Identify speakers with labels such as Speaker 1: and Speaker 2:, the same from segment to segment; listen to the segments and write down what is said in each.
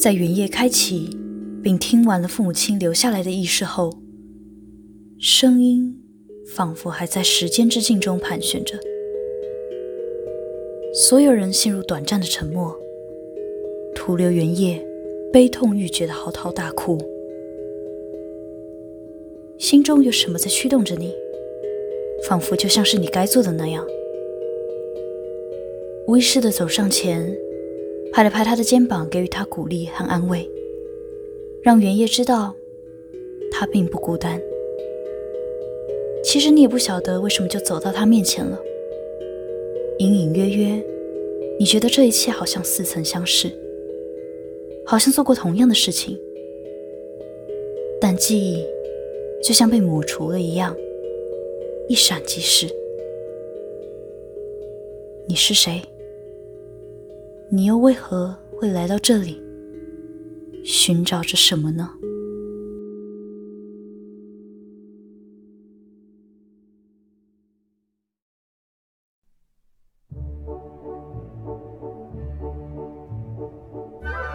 Speaker 1: 在原夜开启并听完了父母亲留下来的意识后，声音仿佛还在时间之镜中盘旋着。所有人陷入短暂的沉默，徒留原夜悲痛欲绝的嚎啕大哭。心中有什么在驱动着你？仿佛就像是你该做的那样。无意识地走上前，拍了拍他的肩膀，给予他鼓励和安慰，让原夜知道他并不孤单。其实你也不晓得为什么就走到他面前了。隐隐约约，你觉得这一切好像似曾相识，好像做过同样的事情，但记忆就像被抹除了一样，一闪即逝。你是谁？你又为何会来到这里，寻找着什么呢？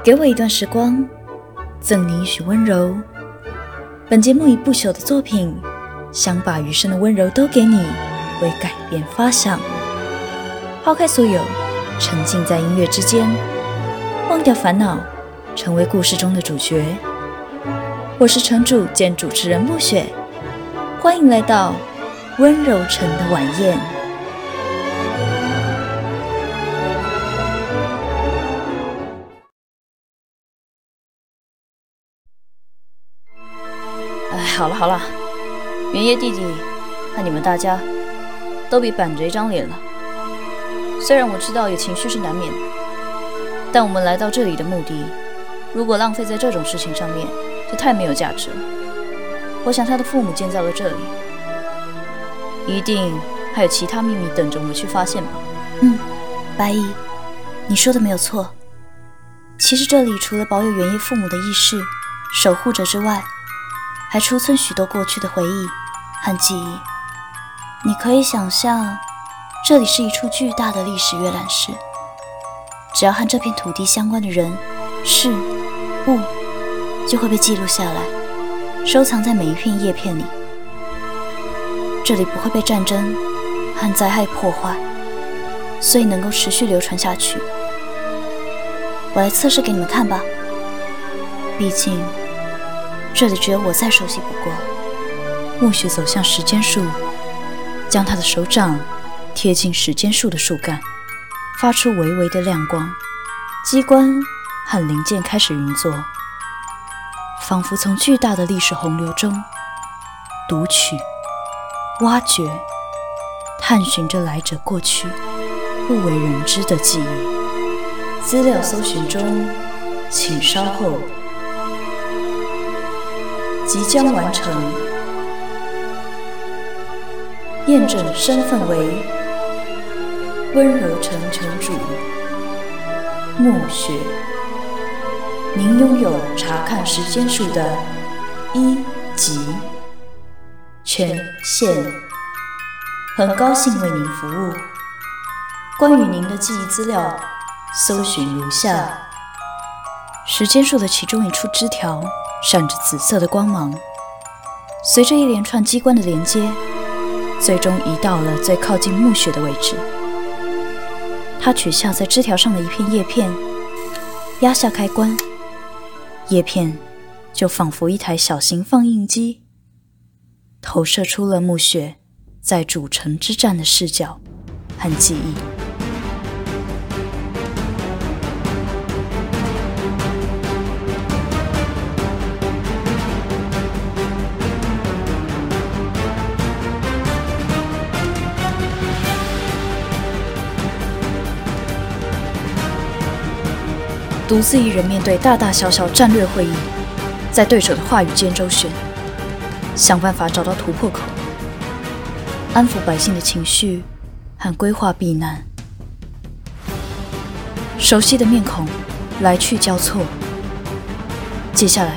Speaker 1: 给我一段时光，赠你一许温柔。本节目以不朽的作品，想把余生的温柔都给你，为改变发想。抛开所有，沉浸在音乐之间，忘掉烦恼，成为故事中的主角。我是城主兼主持人暮雪，欢迎来到温柔城的晚宴。好了好了，原夜弟弟看你们大家都别板着一张脸了。虽然我知道有情绪是难免的，但我们来到这里的目的，如果浪费在这种事情上面，就太没有价值了。我想他的父母建造了这里，一定还有其他秘密等着我们去发现吧。嗯，白衣，你说的没有错。其实这里除了保有原夜父母的意识，守护者之外，还储存许多过去的回忆和记忆，你可以想象，这里是一处巨大的历史阅览室。只要和这片土地相关的人、事、物，就会被记录下来，收藏在每一片叶片里。这里不会被战争和灾害破坏，所以能够持续流传下去。我来测试给你们看吧，毕竟。这里只有我再熟悉不过。暮雪走向时间树，将他的手掌贴近时间树的树干，发出微微的亮光。机关和零件开始运作，仿佛从巨大的历史洪流中读取、挖掘、探寻着来者过去不为人知的记忆。资料搜寻中，请稍后。即将完成，验证身份为温柔城城主暮雪。您拥有查看时间树的一级权限，很高兴为您服务。关于您的记忆资料，搜寻如下：时间树的其中一处枝条。闪着紫色的光芒，随着一连串机关的连接，最终移到了最靠近暮雪的位置。他取下在枝条上的一片叶片，压下开关，叶片就仿佛一台小型放映机，投射出了暮雪在主城之战的视角和记忆。独自一人面对大大小小战略会议，在对手的话语间周旋，想办法找到突破口，安抚百姓的情绪和规划避难。熟悉的面孔来去交错，接下来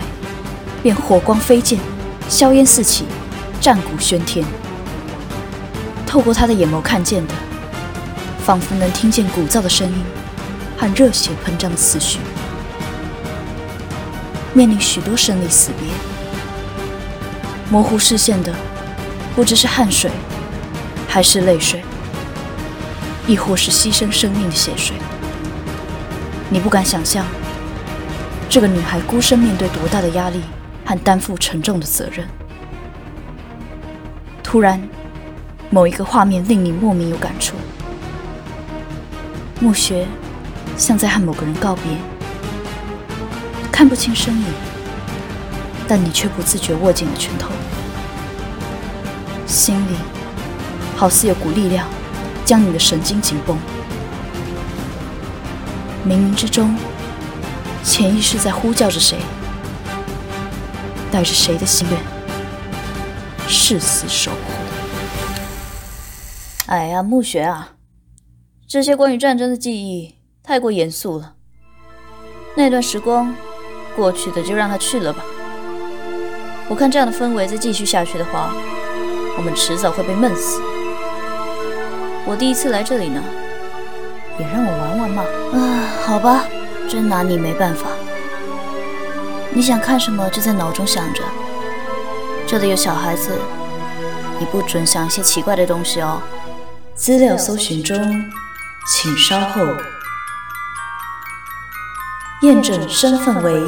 Speaker 1: 便火光飞溅，硝烟四起，战鼓喧天。透过他的眼眸看见的，仿佛能听见鼓噪的声音。和热血喷张的思绪，面临许多生离死别，模糊视线的不知是汗水，还是泪水，亦或是牺牲生命的血水。你不敢想象，这个女孩孤身面对多大的压力和担负沉重的责任。突然，某一个画面令你莫名有感触。暮雪像在和某个人告别，看不清身影，但你却不自觉握紧了拳头，心里好似有股力量将你的神经紧绷。冥冥之中，潜意识在呼叫着谁，带着谁的心愿，誓死守护。哎呀，暮雪啊，这些关于战争的记忆太过严肃了。那段时光过去的就让它去了吧。我看这样的氛围再继续下去的话，我们迟早会被闷死。我第一次来这里呢。也让我玩玩嘛！啊，好吧，真拿你没办法。你想看什么就在脑中想着。这里有小孩子，你不准想一些奇怪的东西哦。资料搜寻中，请稍后。验证身份为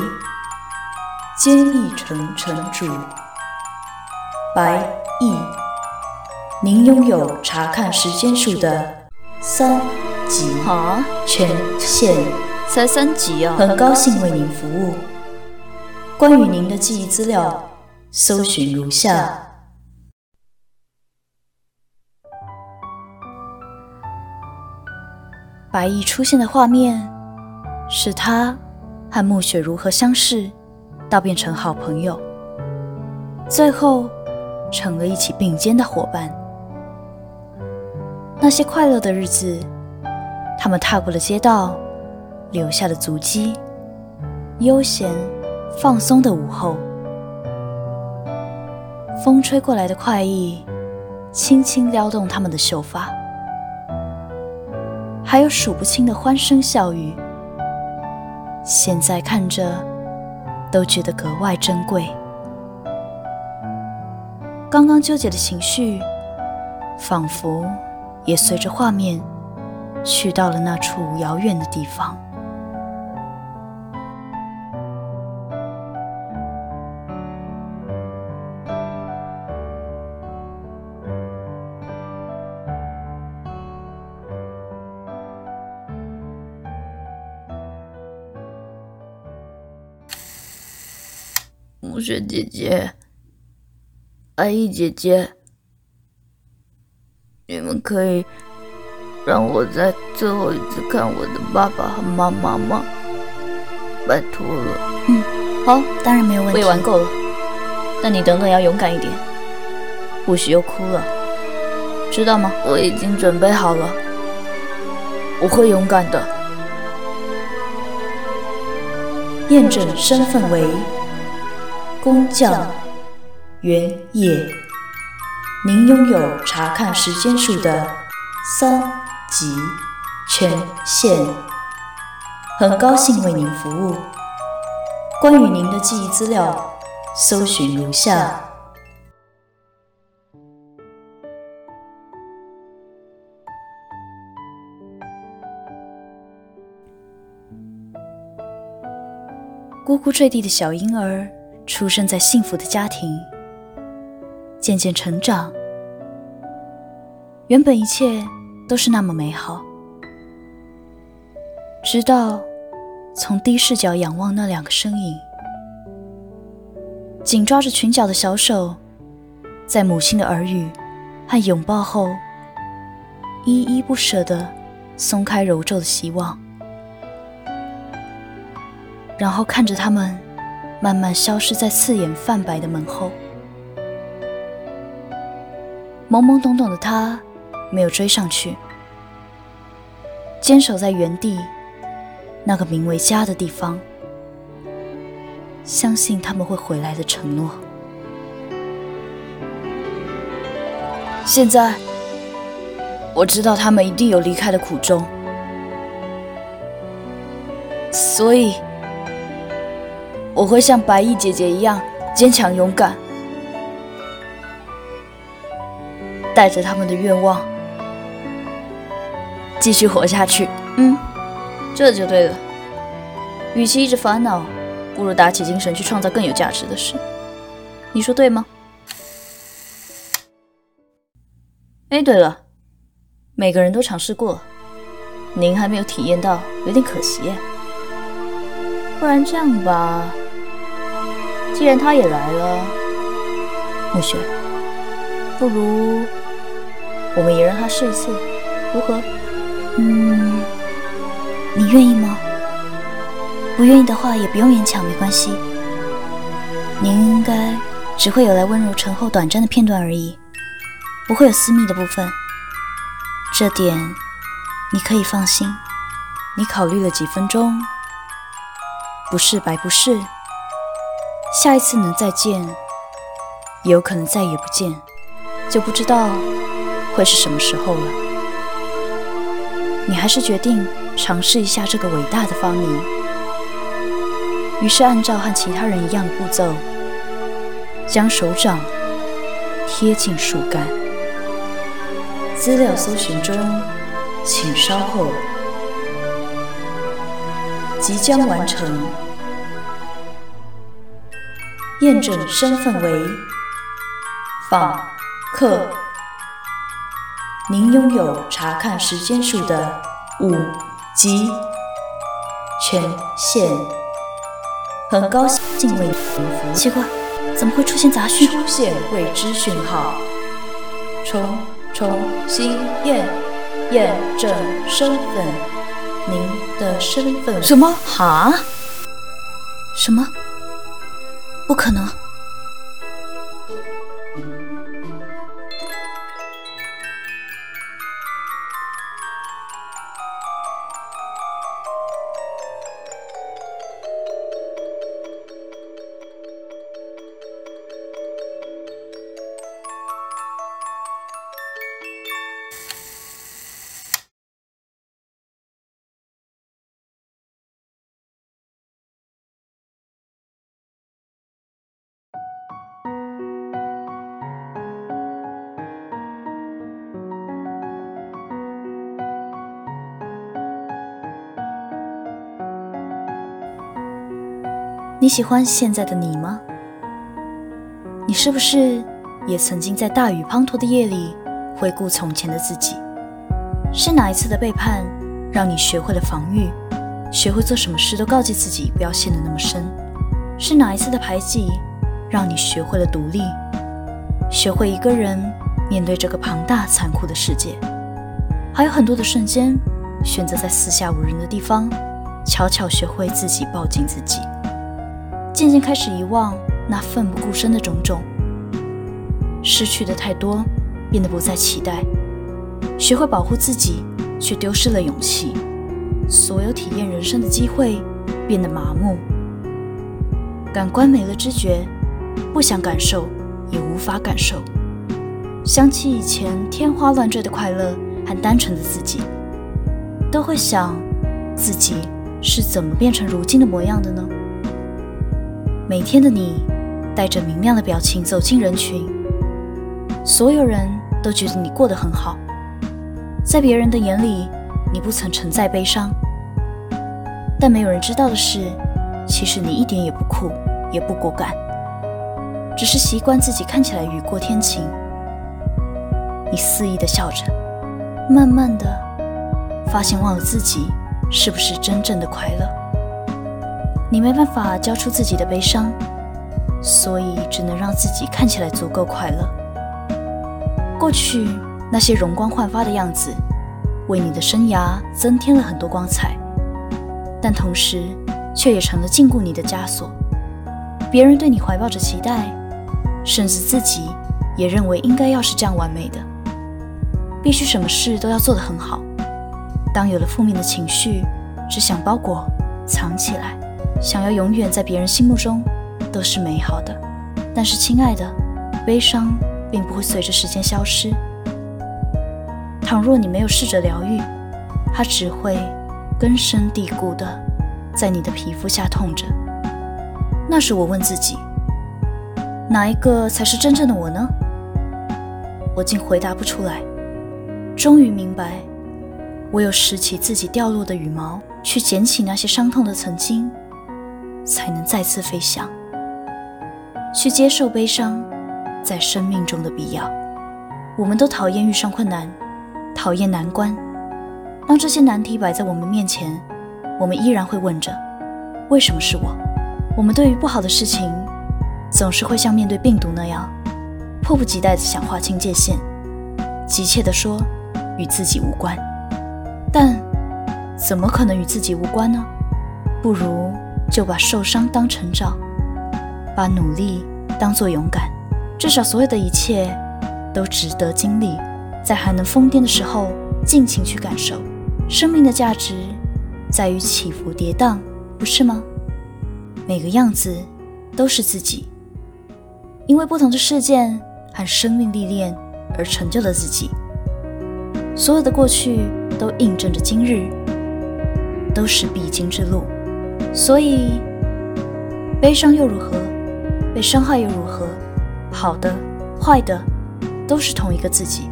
Speaker 1: 坚毅城城主白毅，您拥有查看时间数的三。级啊，权限才三级啊！很高兴为您服务。关于您的记忆资料，搜寻如下：白毅出现的画面是他和暮雪如何相识，到变成好朋友，最后成了一起并肩的伙伴。那些快乐的日子。他们踏过了街道，留下了足迹。悠闲放松的午后，风吹过来的快意，轻轻撩动他们的秀发，还有数不清的欢声笑语。现在看着，都觉得格外珍贵。刚刚纠结的情绪，仿佛也随着画面。去到了那处遥远的地方。雪姐姐，阿姨姐姐，你们可以。让我再最后一次看我的爸爸和妈妈吗？拜托了。嗯，好，当然没有问题。我也玩够了，但你等等要勇敢一点，不许又哭了，知道吗？我已经准备好了，我会勇敢的。验证身份为工匠原野，您拥有查看时间数的三。级权限，很高兴为您服务。关于您的记忆资料，搜寻如下：咕咕坠地的小婴儿，出生在幸福的家庭，渐渐成长，原本一切。都是那么美好，直到从低视角仰望那两个身影，紧抓着裙角的小手，在母亲的耳语和拥抱后，依依不舍地松开揉皱的希望，然后看着他们慢慢消失在刺眼泛白的门后，懵懵懂懂的他。没有追上去，坚守在原地，那个名为家的地方，相信他们会回来的承诺。现在，我知道他们一定有离开的苦衷，所以，我会像白衣姐姐一样坚强勇敢，带着他们的愿望继续活下去。嗯，这就对了。与其一直烦恼，不如打起精神去创造更有价值的事。你说对吗？哎，对了，每个人都尝试过，您还没有体验到，有点可惜耶。不然这样吧，既然他也来了，暮雪，不如我们也让他试一次，如何？
Speaker 2: 嗯，你愿意吗？不愿意的话也不用勉强，没关系。您应该只会有来温柔醇厚短暂的片段而已。不会有私密的部分，这点你可以放心。
Speaker 1: 你考虑了几分钟，不试白不试。下一次能再见，也有可能再也不见，就不知道会是什么时候了。你还是决定尝试一下这个伟大的发明。于是按照和其他人一样的步骤，将手掌贴近树干。资料搜寻中，请稍后。即将完成。验证身份为访客。您拥有查看时间数的五级权限。很高兴为您服务。
Speaker 2: 奇怪，怎么会出现杂讯？
Speaker 1: 出现未知讯号。重。重新验验证身份，您的身份。
Speaker 2: 什么？哈？什么？不可能！
Speaker 1: 你喜欢现在的你吗？你是不是也曾经在大雨滂沱的夜里回顾从前的自己？是哪一次的背叛让你学会了防御，学会做什么事都告诫自己不要陷得那么深？是哪一次的排挤让你学会了独立，学会一个人面对这个庞大残酷的世界？还有很多的瞬间，选择在四下无人的地方，悄悄学会自己抱紧自己。渐渐开始遗忘那奋不顾身的种种，失去的太多，变得不再期待，学会保护自己，却丢失了勇气。所有体验人生的机会变得麻木，感官没了知觉，不想感受，也无法感受。想起以前天花乱坠的快乐和单纯的自己，都会想自己是怎么变成如今的模样的呢？每天的你，带着明亮的表情走进人群，所有人都觉得你过得很好，在别人的眼里，你不曾承载悲伤。但没有人知道的是，其实你一点也不酷，也不果敢，只是习惯自己看起来雨过天晴。你肆意的笑着，慢慢的发现忘了自己是不是真正的快乐。你没办法交出自己的悲伤，所以只能让自己看起来足够快乐。过去那些容光焕发的样子，为你的生涯增添了很多光彩，但同时却也成了禁锢你的枷锁。别人对你怀抱着期待，甚至自己也认为应该要是这样完美的，必须什么事都要做得很好。当有了负面的情绪，只想包裹藏起来。想要永远在别人心目中都是美好的，但是亲爱的，悲伤并不会随着时间消失。倘若你没有试着疗愈，它只会根深蒂固的在你的皮肤下痛着。那时我问自己，哪一个才是真正的我呢？我竟回答不出来。终于明白，唯有拾起自己掉落的羽毛，去捡起那些伤痛的曾经，才能再次飞翔。去接受悲伤在生命中的必要。我们都讨厌遇上困难，讨厌难关。当这些难题摆在我们面前，我们依然会问着：为什么是我？我们对于不好的事情，总是会像面对病毒那样，迫不及待地想划清界限，急切地说与自己无关。但怎么可能与自己无关呢？不如就把受伤当成长，把努力当作勇敢，至少所有的一切。都值得经历，在还能疯癫的时候，尽情去感受。生命的价值在于起伏跌宕，不是吗？每个样子都是自己，因为不同的事件和生命历练而成就了自己。所有的过去都印证着今日，都是必经之路。所以，悲伤又如何？被伤害又如何？好的，坏的。都是同一个自己。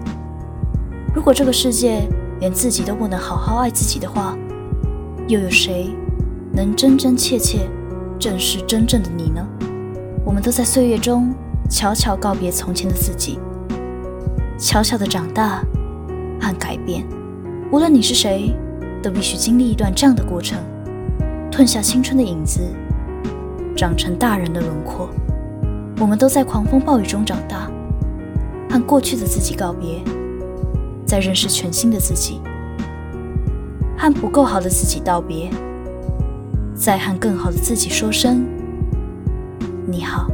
Speaker 1: 如果这个世界连自己都不能好好爱自己的话，又有谁能真真切切正视真正的你呢？我们都在岁月中悄悄告别从前的自己，悄悄的长大和改变。无论你是谁，都必须经历一段这样的过程，褪下青春的影子，长成大人的轮廓。我们都在狂风暴雨中长大。和过去的自己告别，再认识全新的自己；和不够好的自己道别，再和更好的自己说声你好。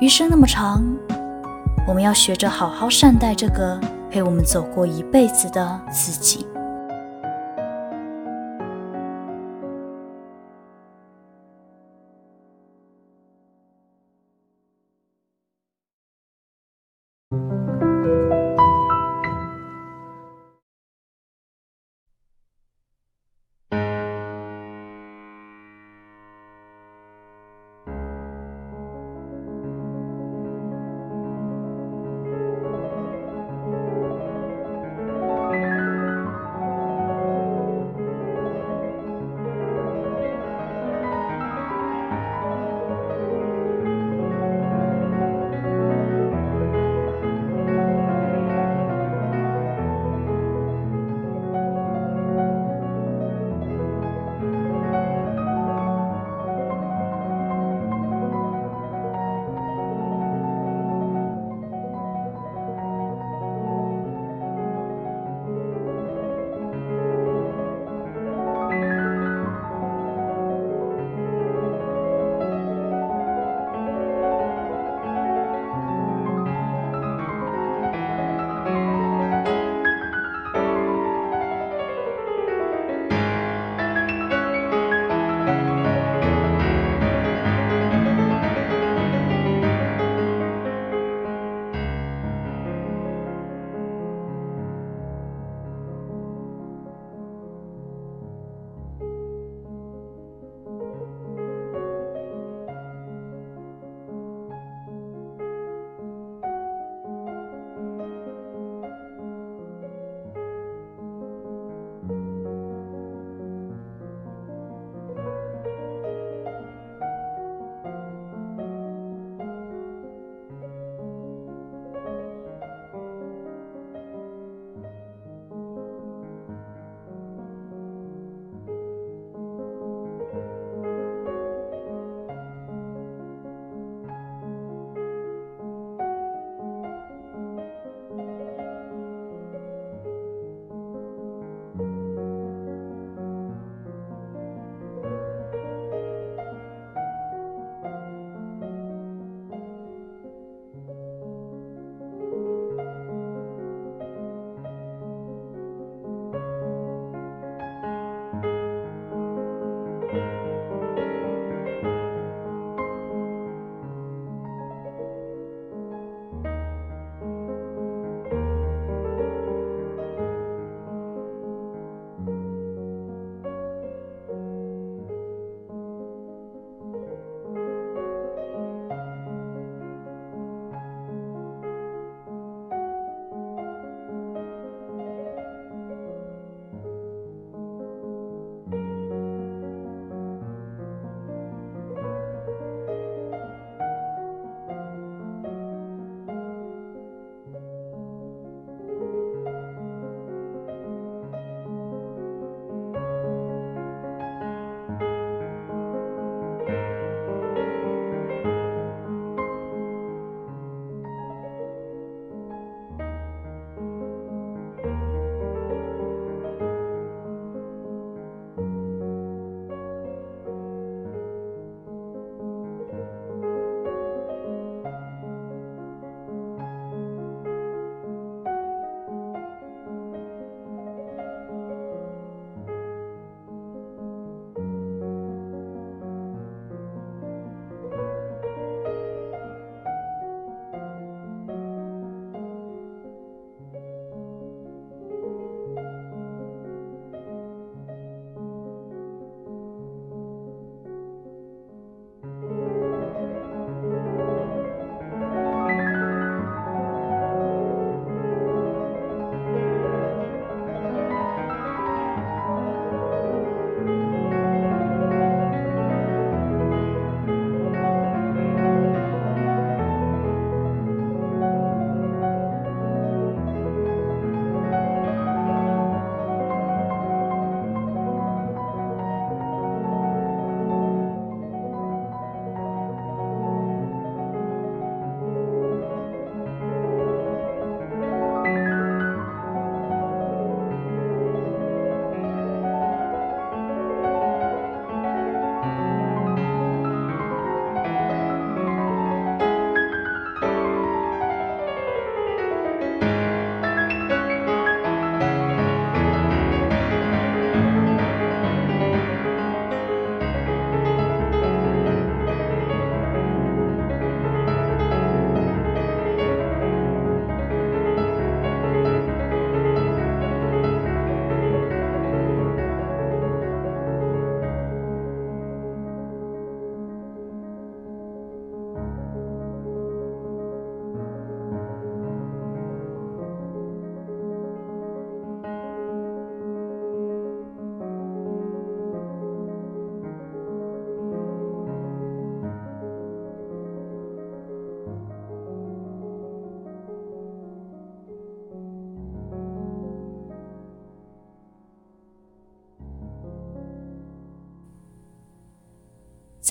Speaker 1: 余生那么长，我们要学着好好善待这个陪我们走过一辈子的自己。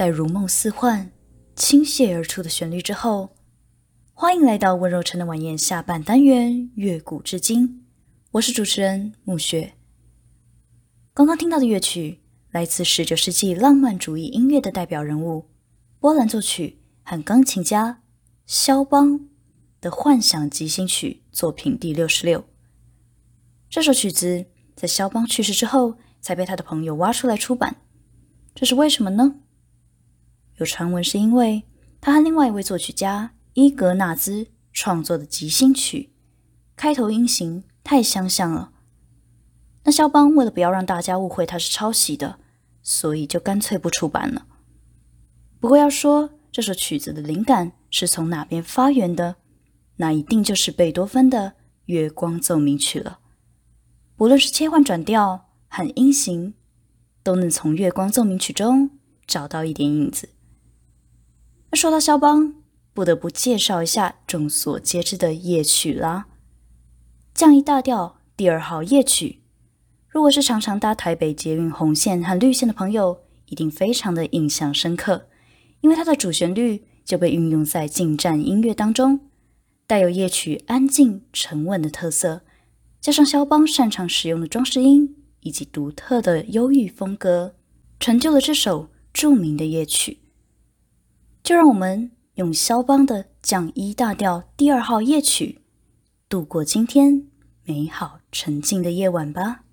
Speaker 1: 在如梦似幻、倾泻而出的旋律之后，欢迎来到温柔城的晚宴下半单元《乐古至今》。我是主持人暮雪。刚刚听到的乐曲来自十九世纪浪漫主义音乐的代表人物，波兰作曲和钢琴家肖邦的《幻想即兴曲》作品第六十六。这首曲子在肖邦去世之后才被他的朋友挖出来出版，这是为什么呢？有传闻是因为他和另外一位作曲家伊格纳兹创作的即兴曲开头音型太相像了。那肖邦为了不要让大家误会他是抄袭的，所以就干脆不出版了。不过要说这首曲子的灵感是从哪边发源的，那一定就是贝多芬的《月光奏鸣曲》了。不论是切换转调和音型，都能从《月光奏鸣曲》中找到一点影子。那说到肖邦，不得不介绍一下众所皆知的夜曲啦，《降 E 大调第二号夜曲》。如果是常常搭台北捷运红线和绿线的朋友，一定非常的印象深刻，因为它的主旋律就被运用在进站音乐当中，带有夜曲安静沉稳的特色，加上肖邦擅长使用的装饰音以及独特的忧郁风格，成就了这首著名的夜曲。就让我们用肖邦的降一大调第二号夜曲，度过今天美好沉静的夜晚吧。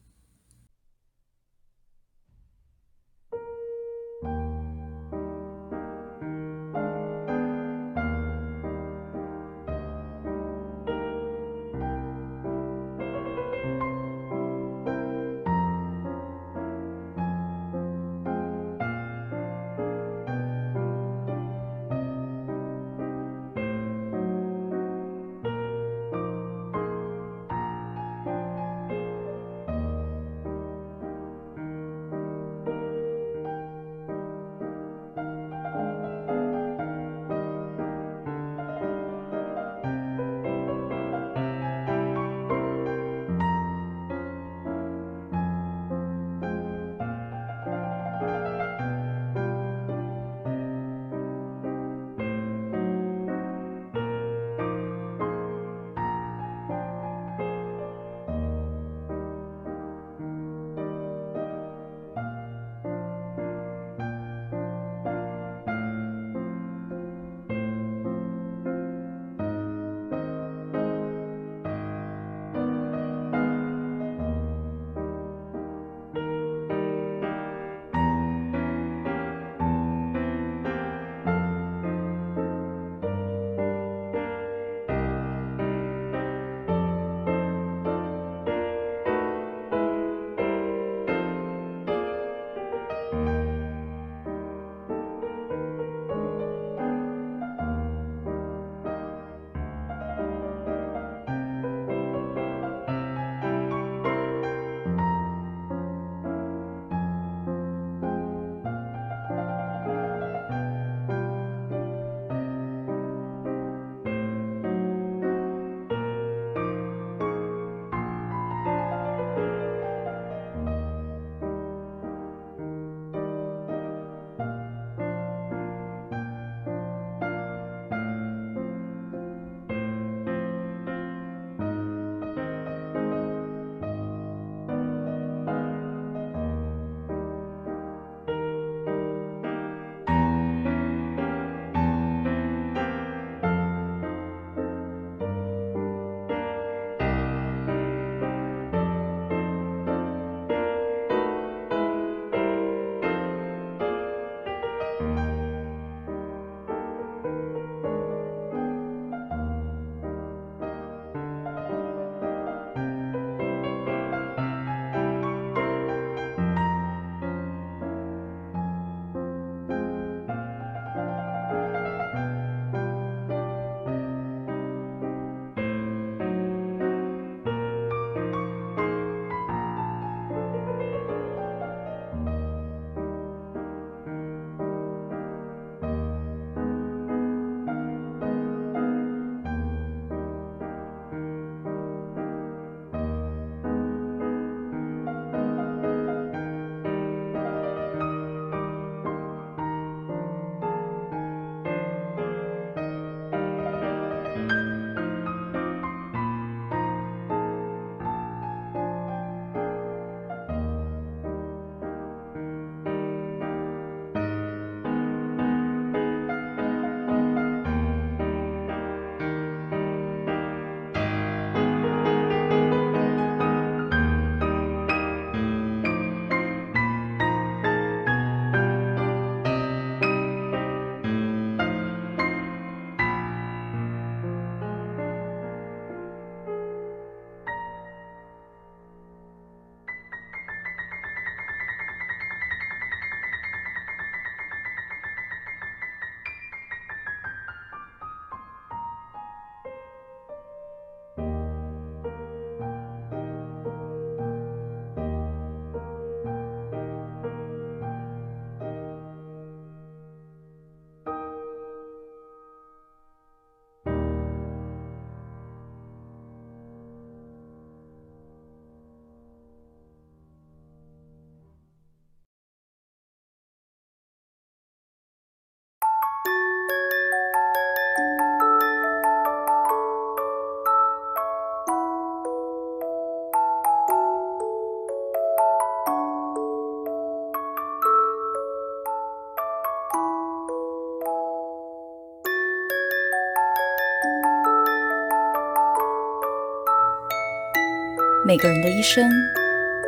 Speaker 1: 每个人的一生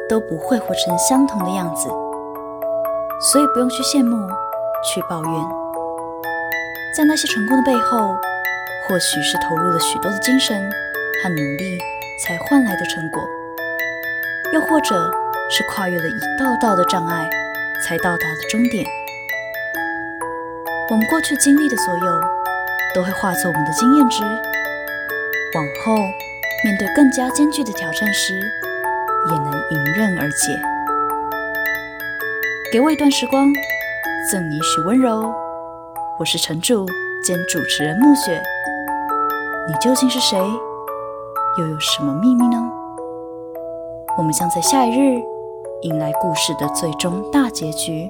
Speaker 1: 都不会活成相同的样子，所以不用去羡慕，去抱怨。在那些成功的背后，或许是投入了许多的精神和努力才换来的成果，又或者是跨越了一道道的障碍才到达的终点。我们过去经历的所有，都会化作我们的经验值，往后面对更加艰巨的挑战时，也能迎刃而解。给我一段时光，赠你许温柔。我是城主兼主持人暮雪，你究竟是谁？又有什么秘密呢？我们将在下一日迎来故事的最终大结局。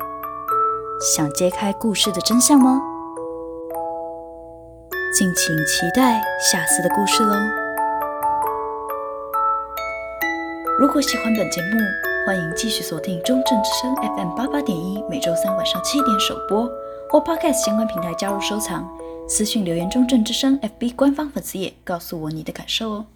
Speaker 1: 想揭开故事的真相吗？敬请期待下次的故事喽！如果喜欢本节目，欢迎继续锁定中正之声 FM 八八点一，每周三晚上七点首播，或 Podcast 相关平台加入收藏，私信留言中正之声 FB 官方粉丝页，告诉我你的感受哦。